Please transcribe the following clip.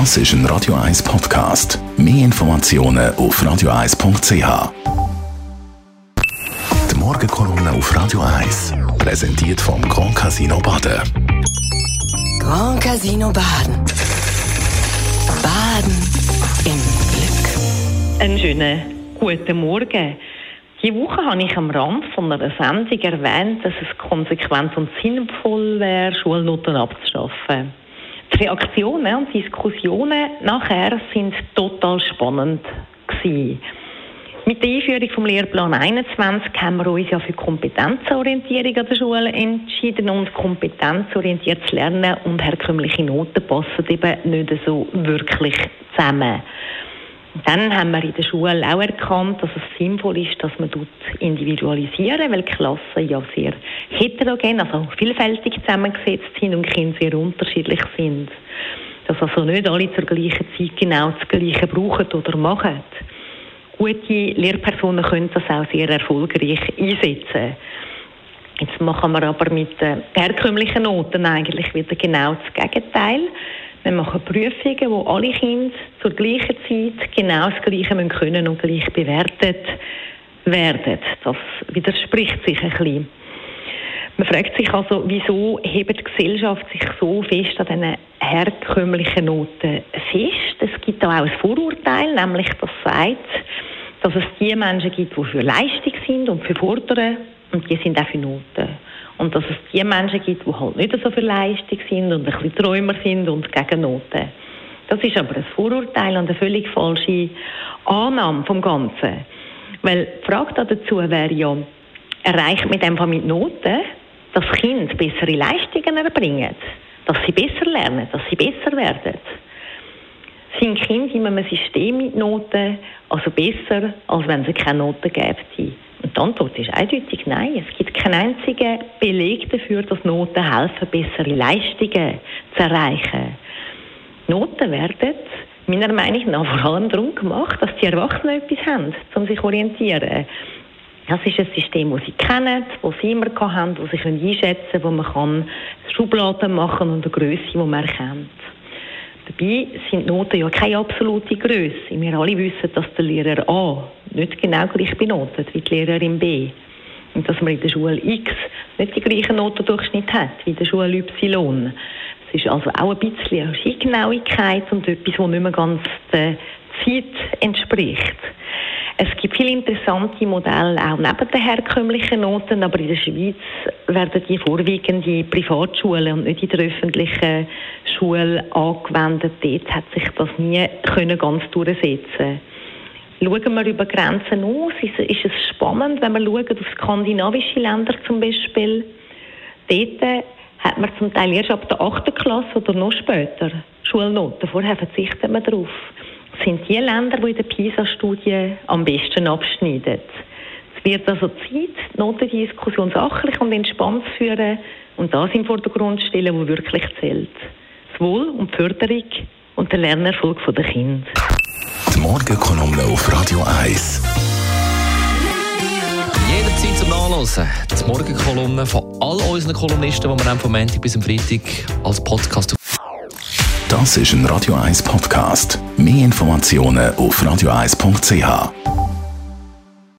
Das ist ein Radio 1 Podcast. Mehr Informationen auf radio1.ch. Die Morgenkolumne auf Radio 1 präsentiert vom Grand Casino Baden. Grand Casino Baden. Baden im Glück. Einen schönen guten Morgen. Diese Woche habe ich am Rand von einer Sendung erwähnt, dass es konsequent und sinnvoll wäre, Schulnoten abzuschaffen. Die Reaktionen und Diskussionen nachher sind total spannend gewesen. Mit der Einführung vom Lehrplan 21 haben wir uns ja für Kompetenzorientierung an der Schule entschieden und kompetenzorientiertes Lernen und herkömmliche Noten passen eben nicht so wirklich zusammen. Dann haben wir in der Schule auch erkannt, dass es sinnvoll ist, dass man dort individualisieren, weil Klassen ja sehr heterogen, also vielfältig zusammengesetzt sind und Kinder sehr unterschiedlich sind. Dass also nicht alle zur gleichen Zeit genau das Gleiche brauchen oder machen. Gute Lehrpersonen können das auch sehr erfolgreich einsetzen. Jetzt machen wir aber mit den herkömmlichen Noten eigentlich wieder genau das Gegenteil. Wir machen Prüfungen, wo alle Kinder zur gleichen Zeit genau das Gleiche können und gleich bewertet werden. Das widerspricht sich ein bisschen. Man fragt sich also, wieso hebt die Gesellschaft sich so fest an diesen herkömmlichen Noten fest? Es gibt auch ein Vorurteil, nämlich das sagt, dass es die Menschen gibt, die für Leistung sind und für Fordern und die sind auch für Noten. Und dass es die Menschen gibt, die halt nicht so für Leistung sind und ein bisschen Träumer sind und gegen Noten. Das ist aber ein Vorurteil und eine völlig falsche Annahme vom Ganzen. Weil die Frage dazu wäre ja, erreicht mit dem mit Noten, dass Kinder bessere Leistungen erbringen, dass sie besser lernen, dass sie besser werden? Sind Kinder in einem System mit Noten also besser, als wenn es keine Noten gäbe? Die Antwort ist eindeutig nein. Es gibt keinen einzigen Beleg dafür, dass Noten helfen, bessere Leistungen zu erreichen. Noten werden meiner Meinung nach vor allem darum gemacht, dass die Erwachsenen etwas haben, um sich zu orientieren. Das ist ein System, das sie kennen, das sie immer haben, das sie einschätzen können, wo man kann Schubladen machen und eine Größe, die man erkennt. Dabei sind Noten ja keine absolute Größe. Wir alle wissen, dass der Lehrer A nicht genau gleich benotet wie die Lehrerin B. Und dass man in der Schule X nicht die gleichen Notendurchschnitt hat wie in der Schule Y. Es ist also auch ein bisschen eine Scheingenauigkeit und etwas, das nicht mehr ganz der Zeit entspricht. Es gibt viele interessante Modelle auch neben den herkömmlichen Noten, aber in der Schweiz werden die vorwiegend in Privatschulen und nicht in der öffentlichen Schule angewendet. Dort hat sich das nie können ganz durchsetzen Schauen wir über Grenzen aus, ist, ist es spannend, wenn wir schauen auf skandinavische Länder zum Beispiel. Dort hat man zum Teil erst ab der 8. Klasse oder noch später Schulnoten. Vorher verzichtet man darauf sind die Länder, die in der PISA-Studie am besten abschneiden. Es wird also Zeit, die Notendiskussion sachlich und entspannt zu führen und das im Vordergrund stellen, was wirklich zählt. Das Wohl und die Förderung und der Lernerfolg der Kinder. Morgenkolumne auf Radio 1. Jederzeit zum Nachlesen. Die Morgenkolumne von all unseren Kolumnisten, die wir vom Montag bis zum Freitag als Podcast Das ist ein Radio 1 Podcast. Mehr Informationen auf radio1.ch.